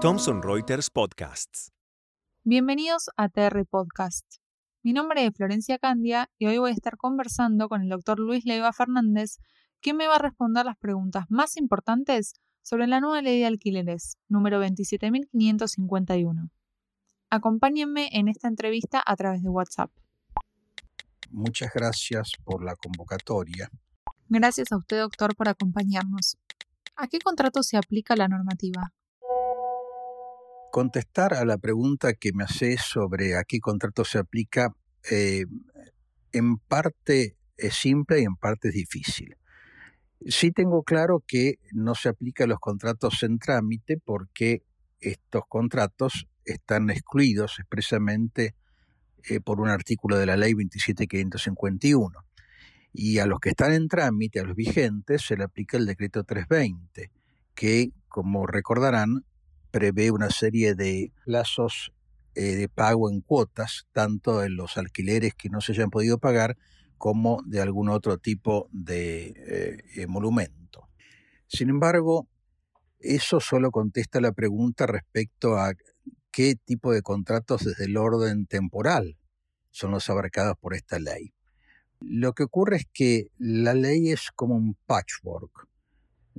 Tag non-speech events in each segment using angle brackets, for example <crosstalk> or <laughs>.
Thomson Reuters Podcasts. Bienvenidos a TR Podcast. Mi nombre es Florencia Candia y hoy voy a estar conversando con el doctor Luis Leiva Fernández, quien me va a responder las preguntas más importantes sobre la nueva ley de alquileres, número 27.551. Acompáñenme en esta entrevista a través de WhatsApp. Muchas gracias por la convocatoria. Gracias a usted, doctor, por acompañarnos. ¿A qué contrato se aplica la normativa? Contestar a la pregunta que me hace sobre a qué contrato se aplica, eh, en parte es simple y en parte es difícil. Sí tengo claro que no se aplica a los contratos en trámite porque estos contratos están excluidos expresamente eh, por un artículo de la ley 27551. Y a los que están en trámite, a los vigentes, se le aplica el decreto 320, que, como recordarán, prevé una serie de plazos eh, de pago en cuotas, tanto en los alquileres que no se hayan podido pagar como de algún otro tipo de eh, monumento. Sin embargo, eso solo contesta la pregunta respecto a qué tipo de contratos desde el orden temporal son los abarcados por esta ley. Lo que ocurre es que la ley es como un patchwork.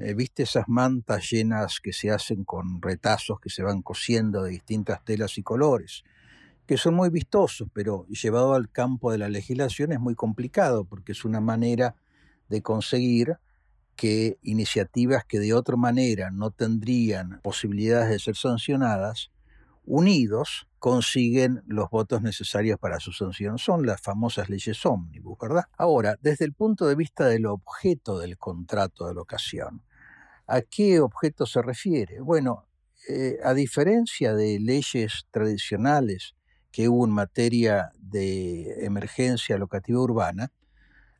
Eh, ¿Viste esas mantas llenas que se hacen con retazos que se van cosiendo de distintas telas y colores? Que son muy vistosos, pero llevado al campo de la legislación es muy complicado porque es una manera de conseguir que iniciativas que de otra manera no tendrían posibilidades de ser sancionadas, unidos consiguen los votos necesarios para su sanción. Son las famosas leyes ómnibus, ¿verdad? Ahora, desde el punto de vista del objeto del contrato de locación, ¿A qué objeto se refiere? Bueno, eh, a diferencia de leyes tradicionales que hubo en materia de emergencia locativa urbana,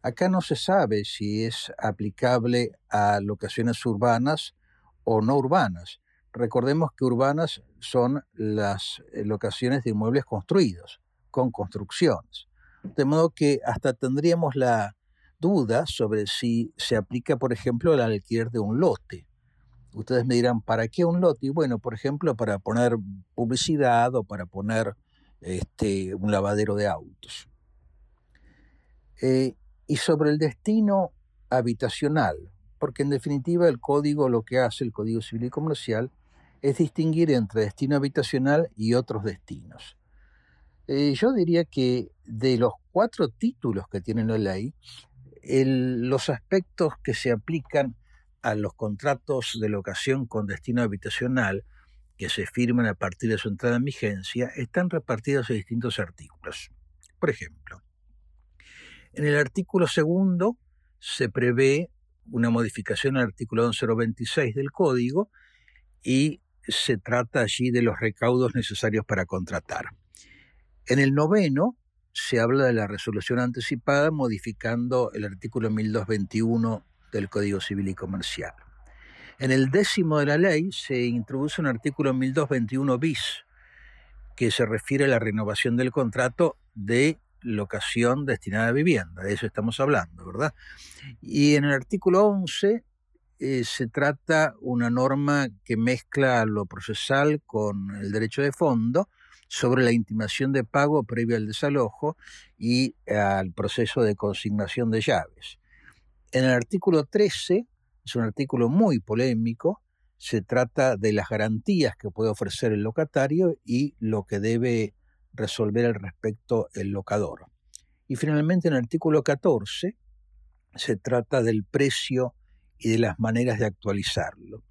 acá no se sabe si es aplicable a locaciones urbanas o no urbanas. Recordemos que urbanas son las eh, locaciones de inmuebles construidos, con construcciones. De modo que hasta tendríamos la dudas sobre si se aplica, por ejemplo, el alquiler de un lote. Ustedes me dirán, ¿para qué un lote? Y bueno, por ejemplo, para poner publicidad o para poner este, un lavadero de autos. Eh, y sobre el destino habitacional, porque en definitiva el código lo que hace, el Código Civil y Comercial, es distinguir entre destino habitacional y otros destinos. Eh, yo diría que de los cuatro títulos que tiene la ley, los aspectos que se aplican a los contratos de locación con destino habitacional que se firman a partir de su entrada en vigencia están repartidos en distintos artículos. Por ejemplo, en el artículo segundo se prevé una modificación al artículo 11026 del Código y se trata allí de los recaudos necesarios para contratar. En el noveno se habla de la resolución anticipada modificando el artículo 1221 del Código Civil y Comercial. En el décimo de la ley se introduce un artículo 1221 bis que se refiere a la renovación del contrato de locación destinada a vivienda, de eso estamos hablando, ¿verdad? Y en el artículo 11 eh, se trata una norma que mezcla lo procesal con el derecho de fondo sobre la intimación de pago previo al desalojo y al proceso de consignación de llaves. En el artículo 13, es un artículo muy polémico, se trata de las garantías que puede ofrecer el locatario y lo que debe resolver al respecto el locador. Y finalmente en el artículo 14 se trata del precio y de las maneras de actualizarlo.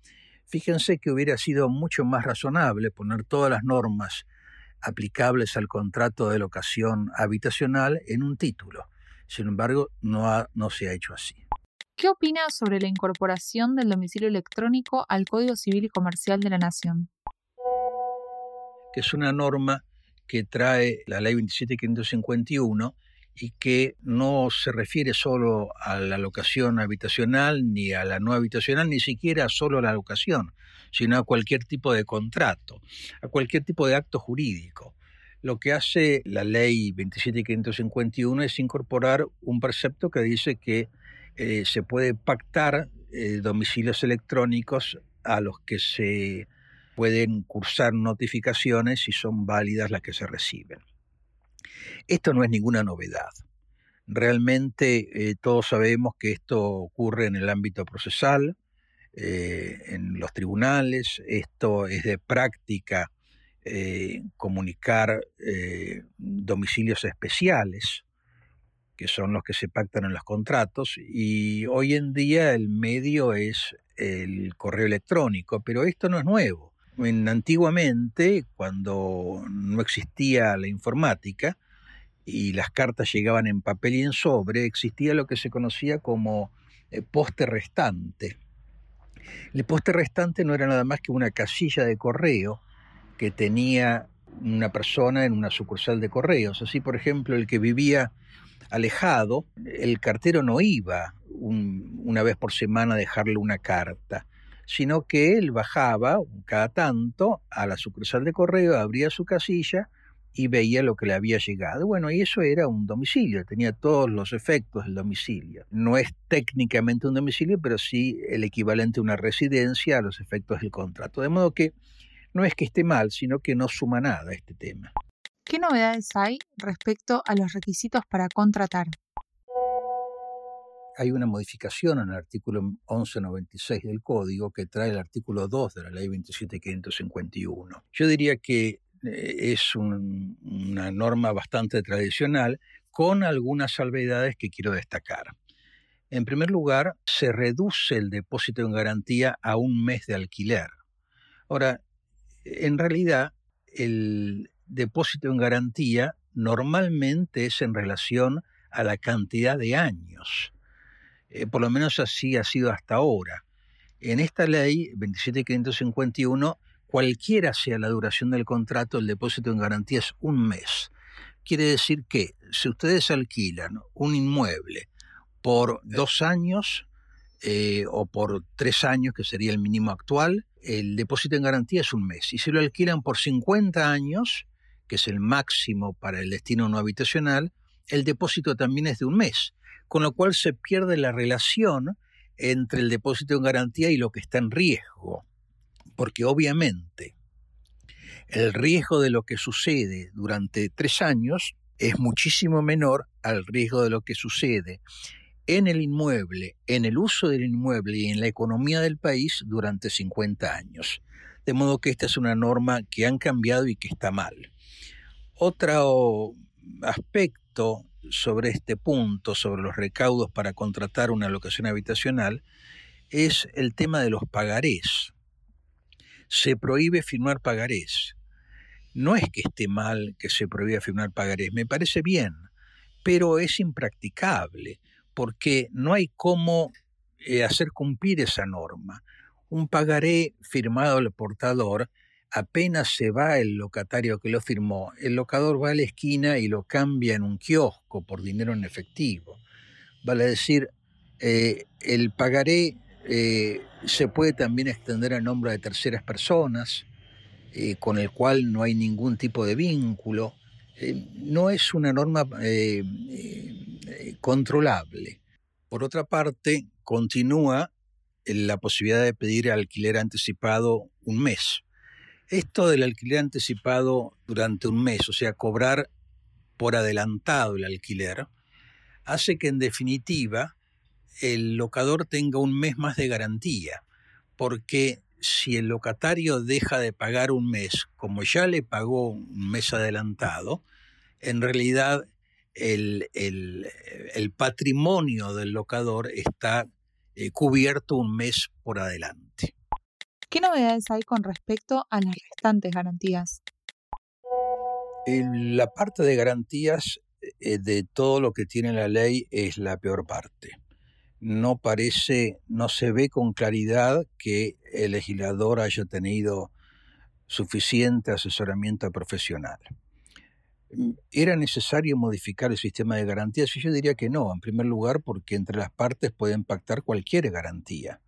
Fíjense que hubiera sido mucho más razonable poner todas las normas aplicables al contrato de locación habitacional en un título. Sin embargo, no, no se ha hecho así. ¿Qué opina sobre la incorporación del domicilio electrónico al Código Civil y Comercial de la Nación? Que es una norma que trae la Ley 27551 y que no se refiere solo a la locación habitacional ni a la no habitacional, ni siquiera solo a la locación, sino a cualquier tipo de contrato, a cualquier tipo de acto jurídico. Lo que hace la ley 27551 es incorporar un precepto que dice que eh, se puede pactar eh, domicilios electrónicos a los que se pueden cursar notificaciones si son válidas las que se reciben. Esto no es ninguna novedad. Realmente eh, todos sabemos que esto ocurre en el ámbito procesal, eh, en los tribunales, esto es de práctica eh, comunicar domicilios especiales, que son los que se pactan en los contratos, y hoy en día el medio es el correo electrónico, pero esto no es nuevo. antiguamente, cuando no existía la informática, y las cartas llegaban en papel y en sobre, existía lo que se conocía como eh, poste restante. El poste restante no era nada más que una casilla de correo que tenía una persona en una sucursal de correos. Así, por ejemplo, el que vivía alejado, el cartero no iba una vez por semana a dejarle una carta, sino que él bajaba cada tanto a la sucursal de correo, abría su casilla y veía lo que le había llegado. Bueno, y eso era un domicilio, tenía todos los efectos del domicilio. No es técnicamente un domicilio, pero sí el equivalente a una residencia a los efectos del contrato. De modo que no es que esté mal, sino que no suma nada este tema. ¿Qué novedades hay respecto a los requisitos para contratar? Hay una modificación en el artículo 1196 del Código que trae el artículo 2 de la Ley 27551. Yo diría que eh, es una norma bastante tradicional con algunas salvedades que quiero destacar. En primer lugar, se reduce el depósito en garantía a un mes de alquiler. Ahora, en realidad, el depósito en garantía normalmente es en relación a la cantidad de años. Eh, por lo menos así ha sido hasta ahora. En esta ley 27551 cualquiera sea la duración del contrato, el depósito en garantía es un mes. Quiere decir que si ustedes alquilan un inmueble por dos años eh, o por tres años, que sería el mínimo actual, el depósito en garantía es un mes. Y si lo alquilan por 50 años, que es el máximo para el destino no habitacional, el depósito también es de un mes, con lo cual se pierde la relación entre el depósito en garantía y lo que está en riesgo porque obviamente el riesgo de lo que sucede durante tres años es muchísimo menor al riesgo de lo que sucede en el inmueble, en el uso del inmueble y en la economía del país durante 50 años. De modo que esta es una norma que han cambiado y que está mal. Otro aspecto sobre este punto, sobre los recaudos para contratar una locación habitacional, es el tema de los pagarés se prohíbe firmar pagarés. No es que esté mal que se prohíba firmar pagarés, me parece bien, pero es impracticable porque no hay cómo eh, hacer cumplir esa norma. Un pagaré firmado al portador, apenas se va el locatario que lo firmó, el locador va a la esquina y lo cambia en un kiosco por dinero en efectivo. Vale decir, eh, el pagaré eh, se puede también extender a nombre de terceras personas, eh, con el cual no hay ningún tipo de vínculo. Eh, no es una norma controlable. Por otra parte, continúa la posibilidad de pedir alquiler anticipado un mes. Esto del alquiler anticipado durante un mes, o sea, cobrar por adelantado el alquiler, hace que en definitiva el locador tenga un mes más de garantía, porque si el locatario deja de pagar un mes, como ya le pagó un mes adelantado, en realidad el, patrimonio del locador está eh, cubierto un mes por adelante. ¿Qué novedades hay con respecto a las restantes garantías? La parte de garantías eh, de todo lo que tiene la ley es la peor parte no parece, no se ve con claridad que el legislador haya tenido suficiente asesoramiento profesional. Mm, ¿Era necesario modificar el sistema de garantías? yo diría que no, en primer lugar porque entre las partes pueden pactar cualquier garantía.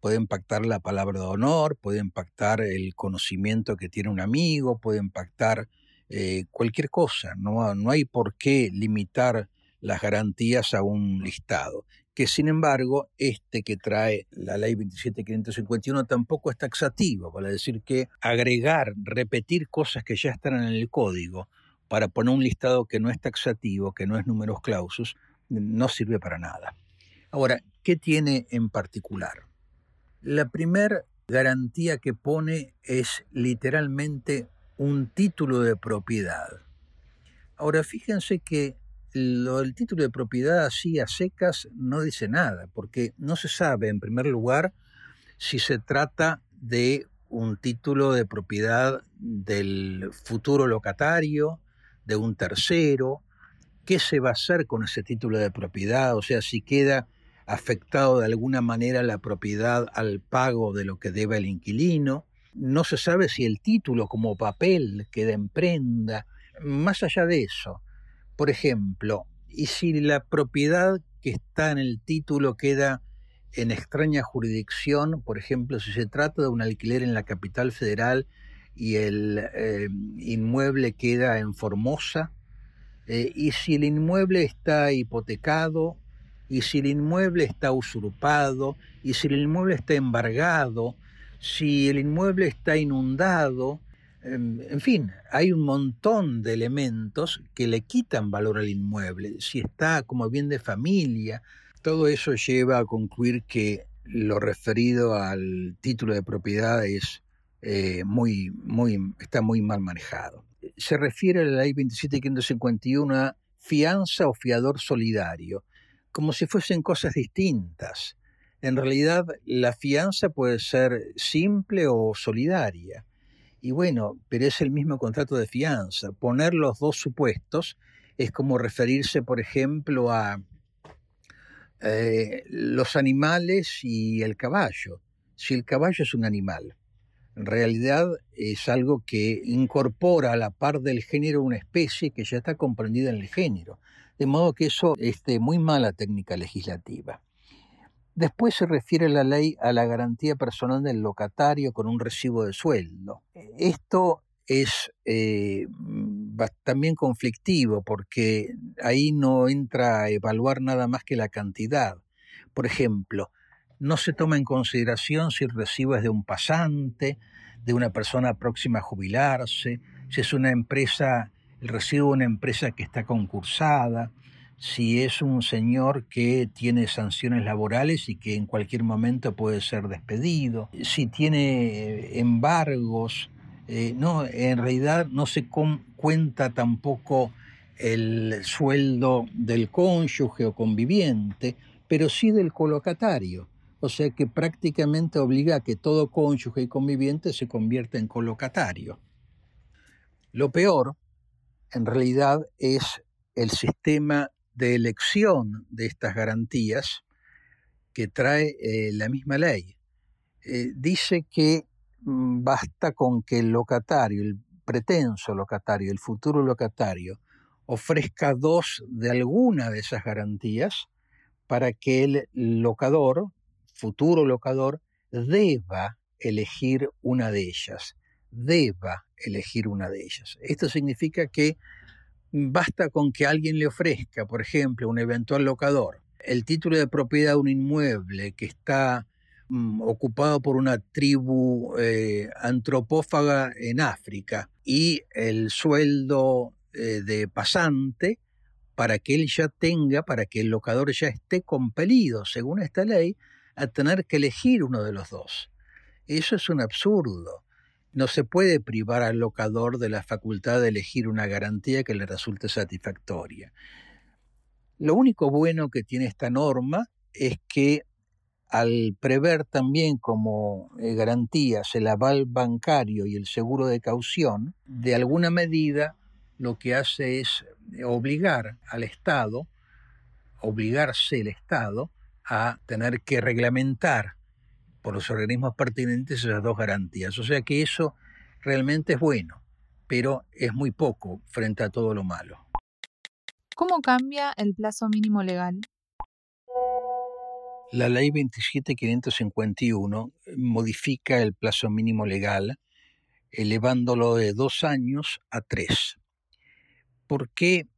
Pueden pactar la palabra de honor, pueden pactar el conocimiento que tiene un amigo, pueden pactar eh, cualquier cosa. No, no hay por qué limitar las garantías a un listado que sin embargo este que trae la ley 27551 tampoco es taxativo, para decir que agregar, repetir cosas que ya están en el código para poner un listado que no es taxativo, que no es números clausus, no sirve para nada. Ahora, ¿qué tiene en particular? La primera garantía que pone es literalmente un título de propiedad. Ahora, fíjense que lo del título de propiedad así a secas no dice nada, porque no se sabe, en primer lugar, si se trata de un título de propiedad del futuro locatario, de un tercero, qué se va a hacer con ese título de propiedad, o sea, si queda afectado de alguna manera la propiedad al pago de lo que debe el inquilino, no se sabe si el título como papel queda en prenda, más allá de eso, por ejemplo, y si la propiedad que está en el título queda en extraña jurisdicción, por ejemplo, si se trata de un alquiler en la capital federal y el eh, inmueble queda en Formosa, eh, y si el inmueble está hipotecado, y si el inmueble está usurpado, y si el inmueble está embargado, si el inmueble está inundado, en fin, hay un montón de elementos que le quitan valor al inmueble. Si está como bien de familia, todo eso lleva a concluir que lo referido al título de propiedad es eh, muy, muy, está muy mal manejado. Se refiere a la ley 27551 a fianza o fiador solidario, como si fuesen cosas distintas. En realidad, la fianza puede ser simple o solidaria. Y bueno, pero es el mismo contrato de fianza. Poner los dos supuestos es como referirse, por ejemplo, a eh, los animales y el caballo. Si el caballo es un animal, en realidad es algo que incorpora a la par del género una especie que ya está comprendida en el género. De modo que eso es de muy mala técnica legislativa. Después se refiere la ley a la garantía personal del locatario con un recibo de sueldo. Esto es eh, también conflictivo porque ahí no entra a evaluar nada más que la cantidad. Por ejemplo, no se toma en consideración si el recibo es de un pasante, de una persona próxima a jubilarse, si es una empresa, el recibo de una empresa que está concursada, si es un señor que tiene sanciones laborales y que en cualquier momento puede ser despedido, si tiene embargos, eh, no, en realidad no se cuenta tampoco el sueldo del cónyuge o conviviente, pero sí del colocatario. O sea que prácticamente obliga a que todo cónyuge y conviviente se convierta en colocatario. Lo peor, en realidad, es el sistema de elección de estas garantías que trae eh, la misma ley. Eh, dice que mm, basta con que el locatario, el pretenso locatario, el futuro locatario, ofrezca dos de alguna de esas garantías para que el locador, futuro locador, deba elegir una de ellas, deba elegir una de ellas. Esto significa que Basta con que alguien le ofrezca, por ejemplo, un eventual locador, el título de propiedad de un inmueble que está mm, ocupado por una tribu eh, antropófaga en África y el sueldo eh, de pasante para que él ya tenga, para que el locador ya esté compelido, según esta ley, a tener que elegir uno de los dos. Eso es un absurdo. No se puede privar al locador de la facultad de elegir una garantía que le resulte satisfactoria. Lo único bueno que tiene esta norma es que al prever también como eh, garantías el aval bancario y el seguro de caución, de alguna medida lo que hace es obligar al Estado, obligarse el Estado a tener que reglamentar por los organismos pertinentes esas dos garantías. O sea que eso realmente es bueno, pero es muy poco frente a todo lo malo. ¿Cómo cambia el plazo mínimo legal? La ley 27551 modifica el plazo mínimo legal elevándolo de dos años a tres. ¿Por qué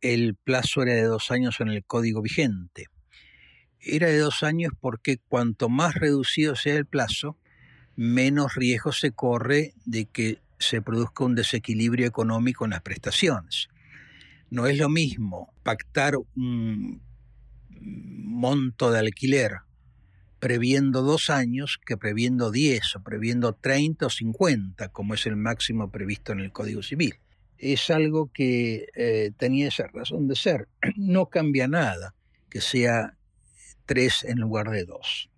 el plazo era de dos años en el código vigente? Era de dos años porque cuanto más reducido sea el plazo, menos riesgo se corre de que se produzca un desequilibrio económico en las prestaciones. No es lo mismo pactar un monto de alquiler previendo dos años que previendo diez o previendo treinta o cincuenta, como es el máximo previsto en el Código Civil. Es algo que eh, tenía esa razón de ser. <clears throat> No cambia nada que sea tres en lugar de dos.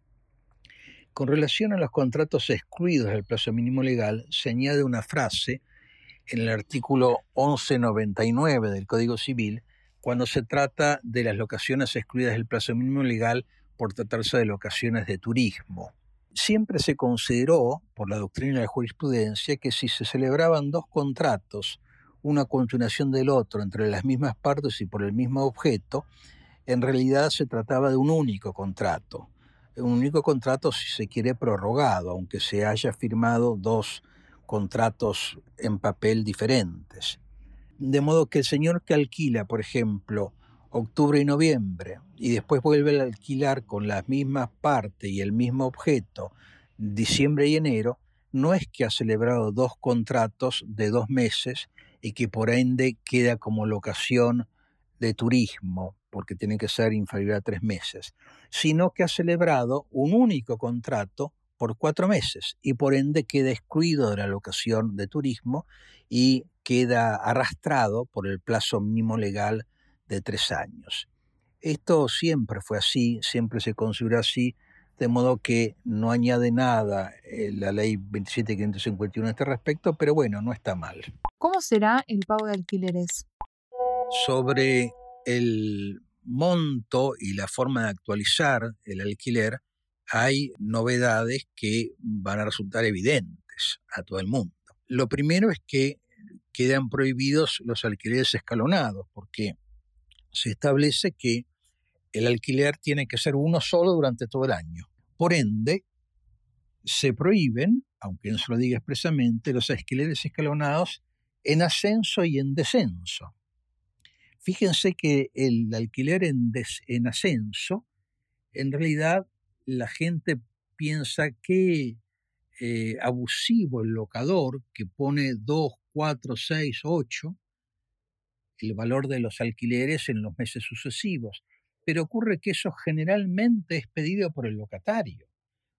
Con relación a los contratos excluidos del plazo mínimo legal, se añade una frase en el artículo 1199 del Código Civil cuando se trata de las locaciones excluidas del plazo mínimo legal por tratarse de locaciones de turismo. Siempre se consideró, por la doctrina de la jurisprudencia, que si se celebraban dos contratos, una continuación del otro, entre las mismas partes y por el mismo objeto, en realidad se trataba de un único contrato. Un único contrato si se quiere prorrogado, aunque se haya firmado dos contratos en papel diferentes. De modo que el señor que alquila, por ejemplo, octubre y noviembre, y después vuelve a alquilar con las mismas partes y el mismo objeto diciembre y enero, no es que ha celebrado dos contratos de dos meses y que por ende queda como locación de turismo, porque tiene que ser inferior a tres meses, sino que ha celebrado un único contrato por cuatro meses y por ende queda excluido de la locación de turismo y queda arrastrado por el plazo mínimo legal de tres años. Esto siempre fue así, siempre se considera así, de modo que no añade nada eh, la ley 27551 a este respecto, pero bueno, no está mal. ¿Cómo será el pago de alquileres? Sobre el monto y la forma de actualizar el alquiler, hay novedades que van a resultar evidentes a todo el mundo. Lo primero es que quedan prohibidos los alquileres escalonados, porque se establece que el alquiler tiene que ser uno solo durante todo el año. Por ende, se prohíben, aunque no se lo diga expresamente, los alquileres escalonados en ascenso y en descenso. Fíjense que el alquiler en, en ascenso, en realidad la gente piensa que eh, abusivo el locador que pone 2, 4, 6, 8 el valor de los alquileres en los meses sucesivos. Pero ocurre que eso generalmente es pedido por el locatario.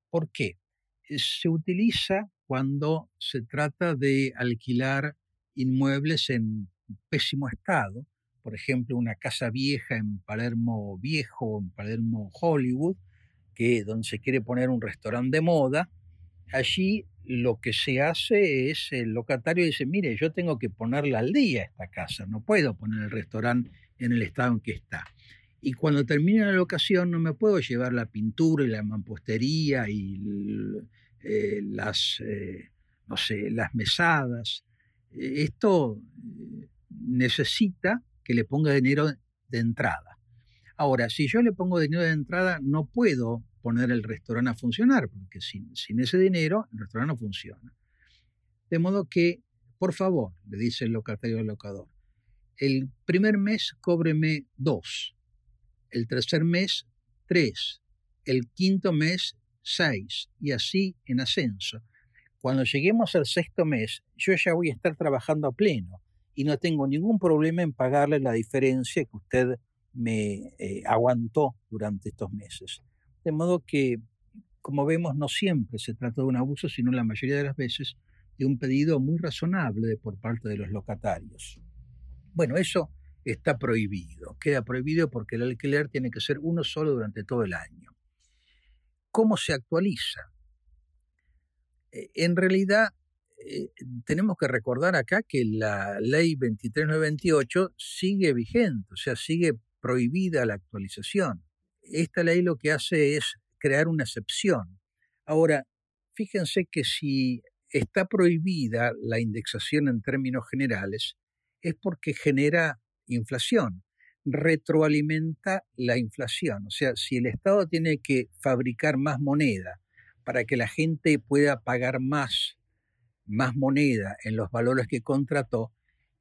¿Por qué? Se utiliza cuando se trata de alquilar inmuebles en pésimo estado, por ejemplo, una casa vieja en Palermo Viejo, en Palermo Hollywood, que donde se quiere poner un restaurante de moda, allí lo que se hace es el locatario dice, mire, yo tengo que ponerla al día esta casa, no puedo poner el restaurante en el estado en que está. Y cuando termine la locación no me puedo llevar la pintura y la mampostería y eh, las, eh, no sé, las mesadas. E, esto eh, necesita que le ponga dinero de entrada. Ahora, si yo le pongo dinero de entrada, no puedo poner el restaurante a funcionar, porque sin, ese dinero el restaurante no funciona. De modo que, por favor, le dice el locatario al locador, el primer mes cóbreme dos, el tercer mes tres, el quinto mes seis, y así en ascenso. Cuando lleguemos al sexto mes, yo ya voy a estar trabajando a pleno y no tengo ningún problema en pagarle la diferencia que usted me eh, aguantó durante estos meses. De modo que, como vemos, no siempre se trata de un abuso, sino la mayoría de las veces de un pedido muy razonable por parte de los locatarios. Bueno, eso está prohibido, queda prohibido porque el alquiler tiene que ser uno solo durante todo el año. ¿Cómo se actualiza? Eh, en realidad, eh, tenemos que recordar acá que la ley 23928 sigue vigente, o sea, sigue prohibida la actualización esta ley lo que hace es crear una excepción. Ahora, fíjense que si está prohibida la indexación en términos generales, es porque genera inflación, retroalimenta la inflación. O sea, si el Estado tiene que fabricar más moneda para que la gente pueda pagar más, más moneda en los valores que contrató,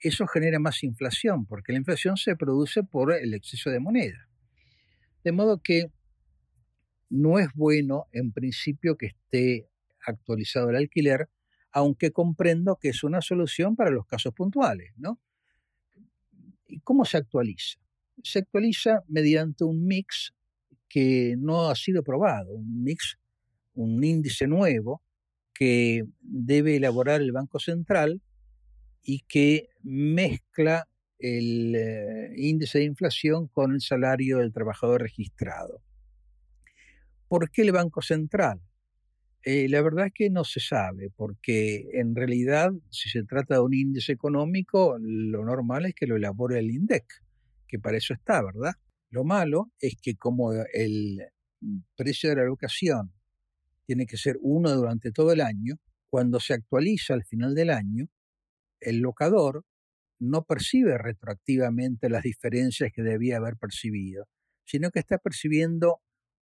eso genera más inflación, porque la inflación se produce por el exceso de moneda. De modo que no es bueno en principio que esté actualizado el alquiler, aunque comprendo que es una solución para los casos puntuales, ¿no? ¿Y cómo se actualiza? Se actualiza mediante un mix que no ha sido probado, un mix, un índice nuevo que debe elaborar el Banco Central y que mezcla el eh, índice de inflación con el salario del trabajador registrado. ¿Por qué el Banco Central? Eh, la verdad es que no se sabe, porque en realidad, si se trata de un índice económico, lo normal es que lo elabore el INDEC, que para eso está, ¿verdad? Lo malo es que como el precio de la locación tiene que ser uno durante todo el año, cuando se actualiza al final del año, el locador no percibe retroactivamente las diferencias que debía haber percibido, sino que está percibiendo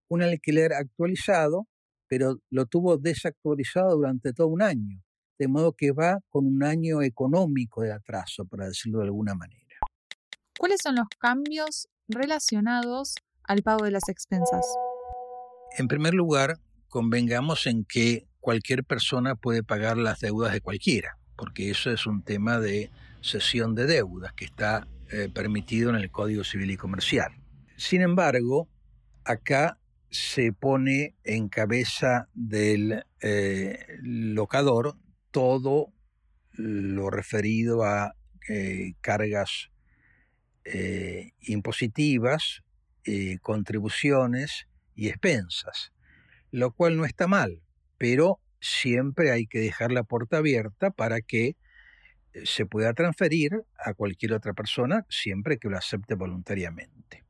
un alquiler actualizado, pero lo tuvo desactualizado durante todo un año, de modo que va con un año económico de atraso, para decirlo de alguna manera. ¿Cuáles son los cambios relacionados al pago de las expensas? En primer lugar, convengamos en que cualquier persona puede pagar las deudas de cualquiera, porque eso es un tema de cesión de deudas que está eh, permitido en el Código Civil y Comercial. Sin embargo, acá se pone en cabeza del eh, locador todo lo referido a eh, cargas impositivas, contribuciones y expensas, lo cual no está mal, pero siempre hay que dejar la puerta abierta para que se pueda transferir a cualquier otra persona siempre que lo acepte voluntariamente.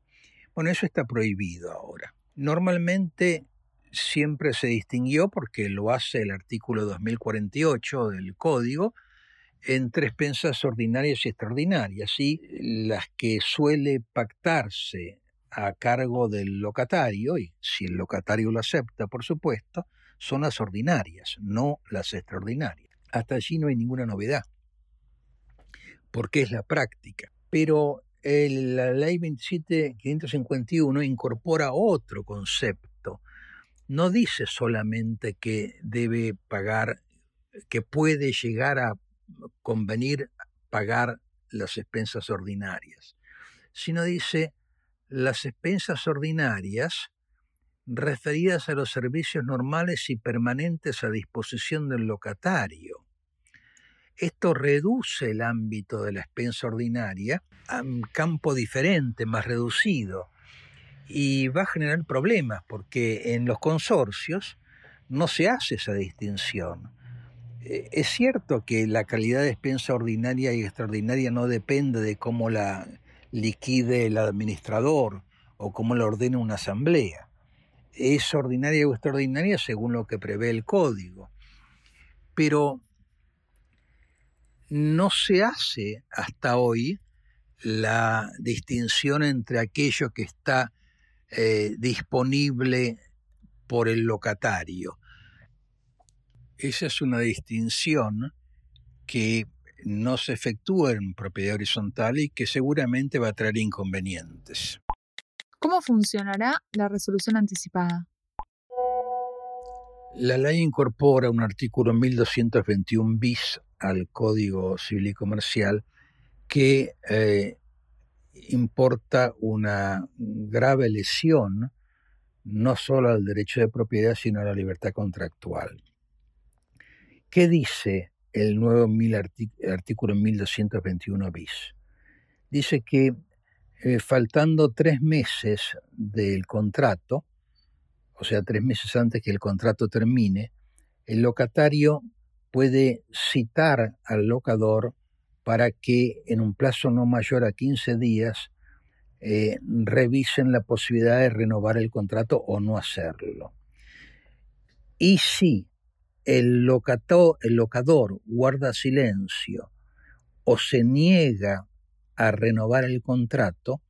Bueno, eso está prohibido ahora. Normalmente siempre se distinguió, porque lo hace el artículo 2048 del Código, entre expensas ordinarias y extraordinarias, y las que suele pactarse a cargo del locatario, y si el locatario lo acepta, por supuesto, son las ordinarias, no las extraordinarias. Hasta allí no hay ninguna novedad porque es la práctica. Pero la ley 27551 incorpora otro concepto. No dice solamente que debe pagar, que puede llegar a convenir pagar las expensas ordinarias, sino dice las expensas ordinarias referidas a los servicios normales y permanentes a disposición del locatario esto reduce el ámbito de la expensa ordinaria a un campo diferente, más reducido, y va a generar problemas porque en los consorcios no se hace esa distinción. Eh, es cierto que la calidad de expensa ordinaria y extraordinaria no depende de cómo la liquide el administrador o cómo la ordena una asamblea. Es ordinaria o extraordinaria según lo que prevé el código. Pero no se hace hasta hoy la distinción entre aquello que está eh, disponible por el locatario. Esa es una distinción que no se efectúa en propiedad horizontal y que seguramente va a traer inconvenientes. ¿Cómo funcionará la resolución anticipada? La ley incorpora un artículo 1221 bis al Código Civil y Comercial que eh, importa una grave lesión no solo al derecho de propiedad, sino a la libertad contractual. ¿Qué dice el nuevo artículo 1221 bis? Dice que eh, faltando tres meses del contrato, o sea, tres meses antes que el contrato termine, el locatario puede citar al locador para que en un plazo no mayor a 15 días eh, revisen la posibilidad de renovar el contrato o no hacerlo. Y si el, el locador guarda silencio o se niega a renovar el contrato,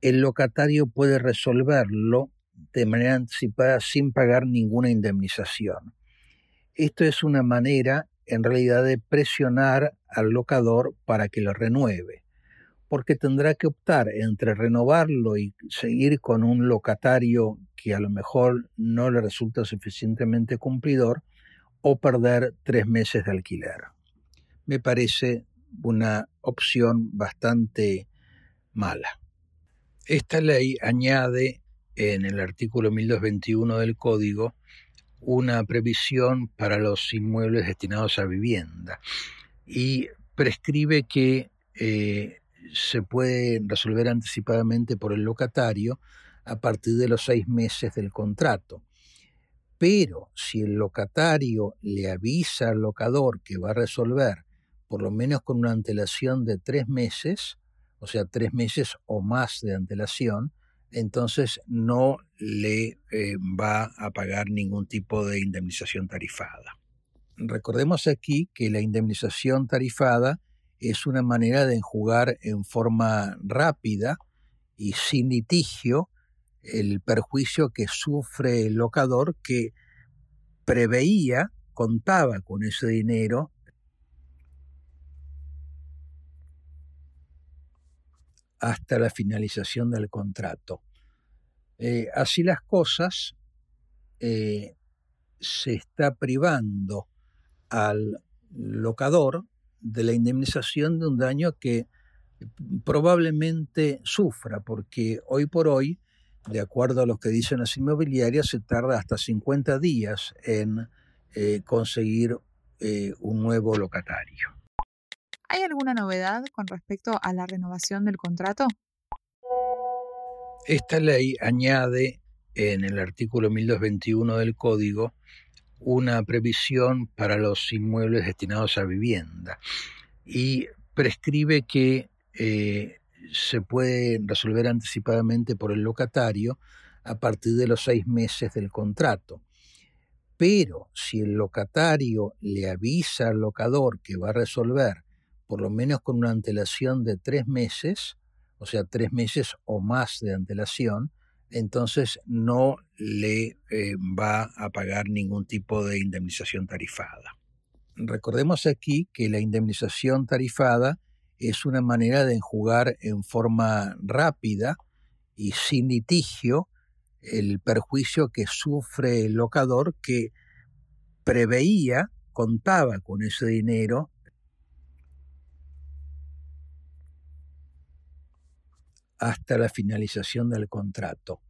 el locatario puede resolverlo de manera anticipada sin pagar ninguna indemnización. Esto es una manera, en realidad, de presionar al locador para que lo renueve, porque tendrá que optar entre renovarlo y seguir con un locatario porque a lo mejor no le resulta suficientemente cumplidor o perder tres meses de alquiler. Me parece una opción bastante mala. Esta ley añade en el artículo 1221 del Código una previsión para los inmuebles destinados a vivienda y prescribe que eh, se puede resolver anticipadamente por el locatario a partir de los seis meses del contrato. Pero si el locatario le avisa al locador que va a resolver, por lo menos con una antelación de tres meses, o sea, tres meses o más de antelación, entonces no le eh, va a pagar ningún tipo de indemnización tarifada. Recordemos aquí que la indemnización tarifada es una manera de enjugar en forma rápida y sin litigio el perjuicio que sufre el locador que preveía, contaba con ese dinero hasta la finalización del contrato. Eh, así las cosas, eh, se está privando al locador de la indemnización de un daño que probablemente sufra, porque hoy por hoy, de acuerdo a lo que dicen las inmobiliarias, se tarda hasta 50 días en eh, conseguir eh, un nuevo locatario. ¿Hay alguna novedad con respecto a la renovación del contrato? Esta ley añade en el artículo 1221 del Código una previsión para los inmuebles destinados a vivienda y prescribe que eh, se puede resolver anticipadamente por el locatario a partir de los seis meses del contrato. Pero si el locatario le avisa al locador que va a resolver, por lo menos con una antelación de tres meses, o sea, tres meses o más de antelación, entonces no le eh, va a pagar ningún tipo de indemnización tarifada. Recordemos aquí que la indemnización tarifada es una manera de enjugar en forma rápida y sin litigio el perjuicio que sufre el locador que preveía, contaba con ese dinero hasta la finalización del contrato.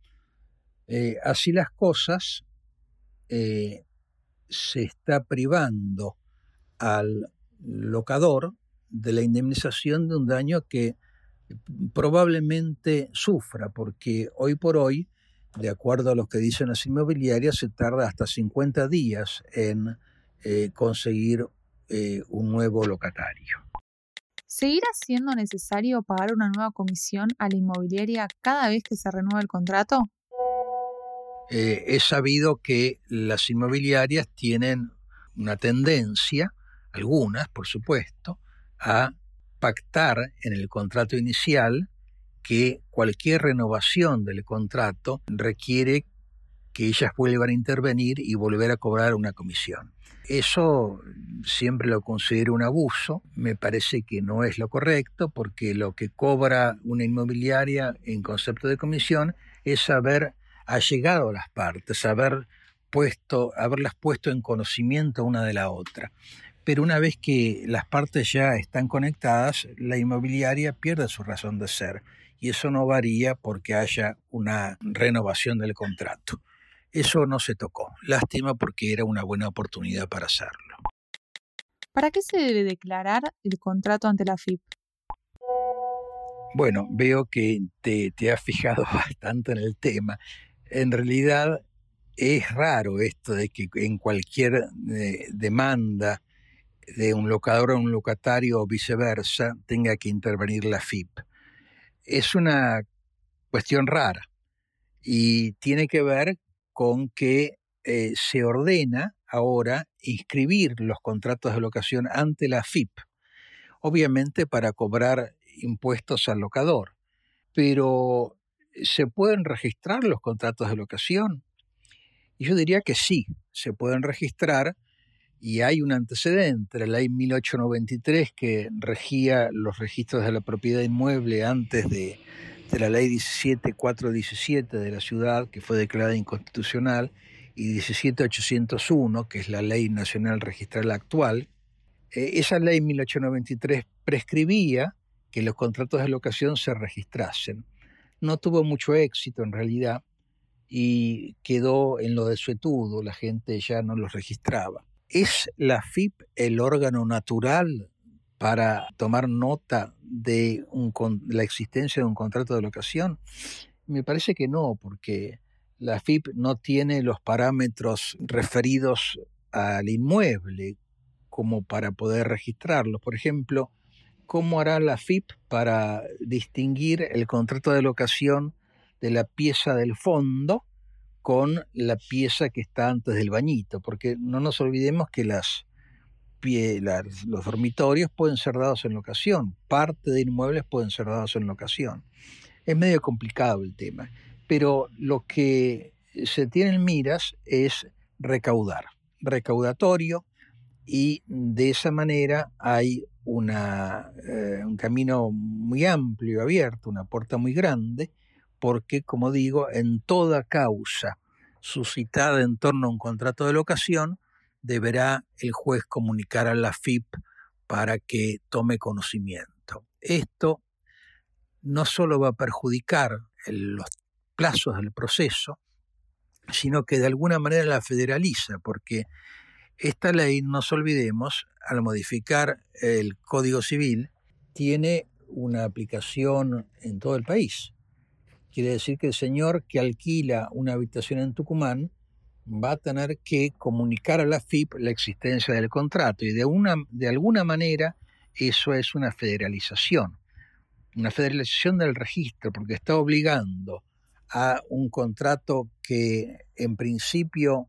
Eh, así las cosas, eh, se está privando al locador de la indemnización de un daño que probablemente sufra, porque hoy por hoy, de acuerdo a lo que dicen las inmobiliarias, se tarda hasta 50 días en eh, conseguir un nuevo locatario. ¿Seguirá siendo necesario pagar una nueva comisión a la inmobiliaria cada vez que se renueva el contrato? Eh, he sabido que las inmobiliarias tienen una tendencia, algunas por supuesto, a pactar en el contrato inicial que cualquier renovación del contrato requiere que ellas vuelvan a intervenir y volver a cobrar una comisión. Eso siempre lo considero un abuso, me parece que no es lo correcto porque lo que cobra una inmobiliaria en concepto de comisión es haber allegado a las partes, haber puesto, haberlas puesto en conocimiento una de la otra. Pero una vez que las partes ya están conectadas, la inmobiliaria pierde su razón de ser y eso no varía porque haya una renovación del contrato. Eso no se tocó. Lástima porque era una buena oportunidad para hacerlo. ¿Para qué se debe declarar el contrato ante la FIP? Bueno, veo que te, has fijado <laughs> bastante en el tema. En realidad es raro esto de que en cualquier eh, demanda de un locador a un locatario o viceversa tenga que intervenir la FIP. Es una cuestión rara y tiene que ver con que eh, se ordena ahora inscribir los contratos de locación ante la FIP, obviamente para cobrar impuestos al locador, pero ¿se pueden registrar los contratos de locación? Y yo diría que sí, se pueden registrar y hay un antecedente, la ley 1893 que regía los registros de la propiedad inmueble antes de, la ley 17417 de la ciudad, que fue declarada inconstitucional, y 17801, que es la ley nacional registral actual, eh, esa ley 1893 prescribía que los contratos de locación se registrasen. No tuvo mucho éxito en realidad y quedó en lo de suetudo, la gente ya no los registraba. ¿Es la FIP el órgano natural para tomar nota de la existencia de un contrato de locación? Me parece que no, porque la FIP no tiene los parámetros referidos al inmueble como para poder registrarlo. Por ejemplo, ¿cómo hará la FIP para distinguir el contrato de locación de la pieza del fondo con la pieza que está antes del bañito? Porque no nos olvidemos que las, los dormitorios pueden ser dados en locación, parte de inmuebles pueden ser dados en locación. Es medio complicado el tema pero lo que se tiene en miras es recaudar, recaudatorio, y de esa manera hay una, eh, un camino muy amplio, abierto, una puerta muy grande, porque, como digo, en toda causa suscitada en torno a un contrato de locación, deberá el juez comunicar a la FIP para que tome conocimiento. Esto no solo va a perjudicar los plazos del proceso, sino que de alguna manera la federaliza, porque esta ley, no nos olvidemos, al modificar el Código Civil, tiene una aplicación en todo el país. Quiere decir que el señor que alquila una habitación en Tucumán va a tener que comunicar a la FIP la existencia del contrato y de, de alguna manera eso es una federalización, una federalización del registro, porque está obligando a un contrato que en principio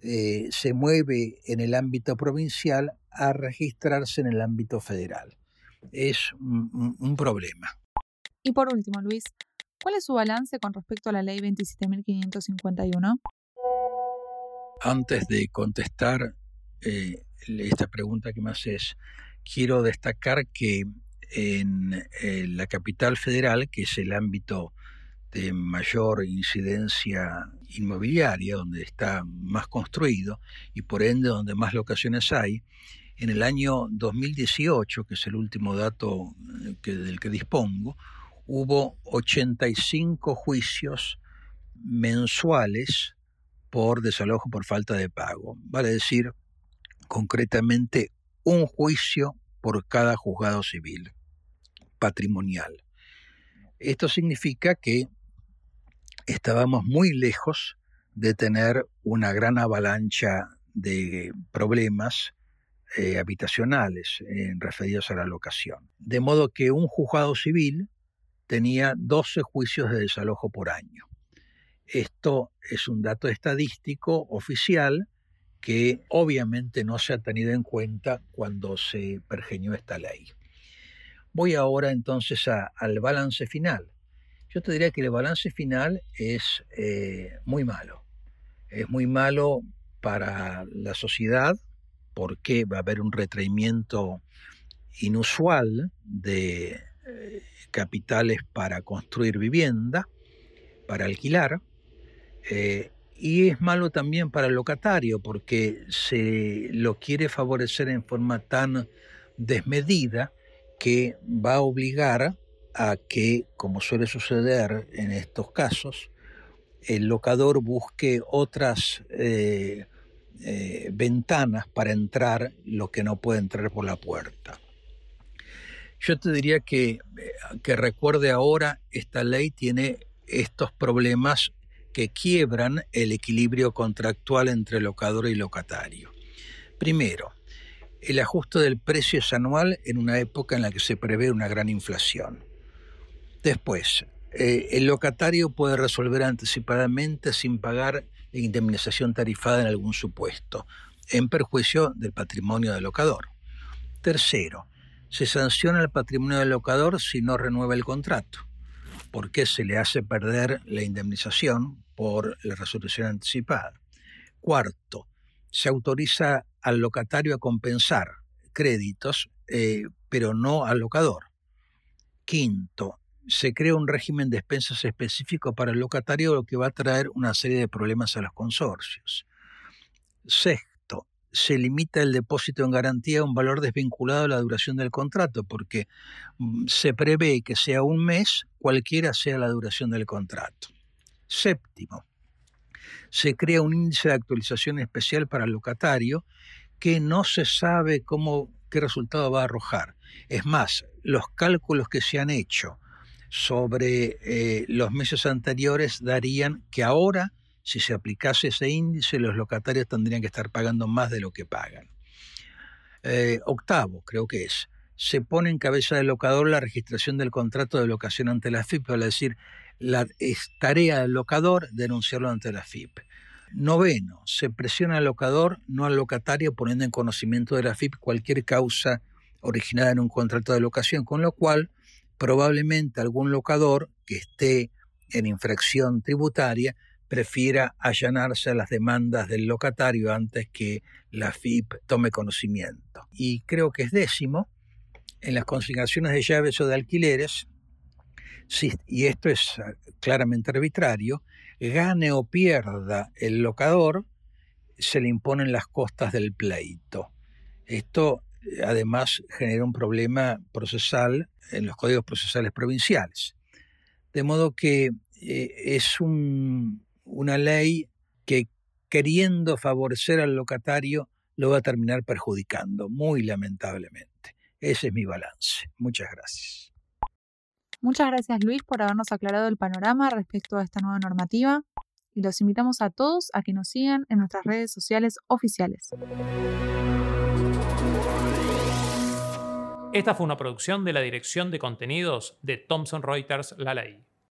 eh, se mueve en el ámbito provincial a registrarse en el ámbito federal. Es un problema. Y por último, Luis, ¿cuál es su balance con respecto a la ley 27.551? Antes de contestar eh, esta pregunta que me haces, quiero destacar que en eh, la capital federal, que es el ámbito de mayor incidencia inmobiliaria, donde está más construido y por ende donde más locaciones hay, en el año 2018, que es el último dato eh, del que dispongo, hubo 85 juicios mensuales por desalojo por falta de pago. Vale decir, concretamente, un juicio por cada juzgado civil patrimonial. Esto significa que estábamos muy lejos de tener una gran avalancha de problemas eh, habitacionales referidos a la locación. De modo que un juzgado civil tenía 12 juicios de desalojo por año. Esto es un dato estadístico oficial que obviamente no se ha tenido en cuenta cuando se pergeñó esta ley. Voy ahora entonces al balance final. Yo te diría que el balance final es eh, muy malo. Es muy malo para la sociedad porque va a haber un retraimiento inusual de capitales para construir vivienda, para alquilar, eh, y es malo también para el locatario porque se lo quiere favorecer en forma tan desmedida que va a obligar a que, como suele suceder en estos casos, el locador busque otras eh, eh, ventanas para entrar lo que no puede entrar por la puerta. Yo te diría que, eh, que recuerde ahora, esta ley tiene estos problemas que quiebran el equilibrio contractual entre locador y locatario. Primero, el ajuste del precio es anual en una época en la que se prevé una gran inflación. Después, eh, el locatario puede resolver anticipadamente sin pagar la indemnización tarifada en algún supuesto, en perjuicio del patrimonio del locador. Tercero, se sanciona el patrimonio del locador si no renueva el contrato, porque se le hace perder la indemnización por la resolución anticipada. Cuarto, se autoriza al locatario a compensar créditos, eh, pero no al locador. Quinto, se crea un régimen de expensas específico para el locatario, lo que va a traer una serie de problemas a los consorcios. Sexto, se limita el depósito en garantía a un valor desvinculado a la duración del contrato, porque mm, se prevé que sea un mes, cualquiera sea la duración del contrato. Séptimo, se crea un índice de actualización especial para el locatario que no se sabe cómo, qué resultado va a arrojar. Es más, los cálculos que se han hecho sobre eh, los meses anteriores darían que ahora, si se aplicase ese índice, los locatarios tendrían que estar pagando más de lo que pagan. Eh, octavo, creo que es, se pone en cabeza del locador la registración del contrato de locación ante la FIP, es decir, la, es tarea del locador denunciarlo ante la FIP. Noveno, se presiona al locador, no al locatario, poniendo en conocimiento de la FIP cualquier causa originada en un contrato de locación, con lo cual probablemente algún locador que esté en infracción tributaria prefiera allanarse a las demandas del locatario antes que la FIP tome conocimiento. Y creo que es décimo, en las consignaciones de llaves o de alquileres, y esto es ah, claramente arbitrario, gane o pierda el locador, se le imponen las costas del pleito. Esto además genera un problema procesal en los códigos procesales provinciales. De modo que eh, es una ley que queriendo favorecer al locatario lo va a terminar perjudicando, muy lamentablemente. Ese es mi balance. Muchas gracias. Muchas gracias Luis por habernos aclarado el panorama respecto a esta nueva normativa y los invitamos a todos a que nos sigan en nuestras redes sociales oficiales. Esta fue una producción de la Dirección de Contenidos de Thomson Reuters La Ley.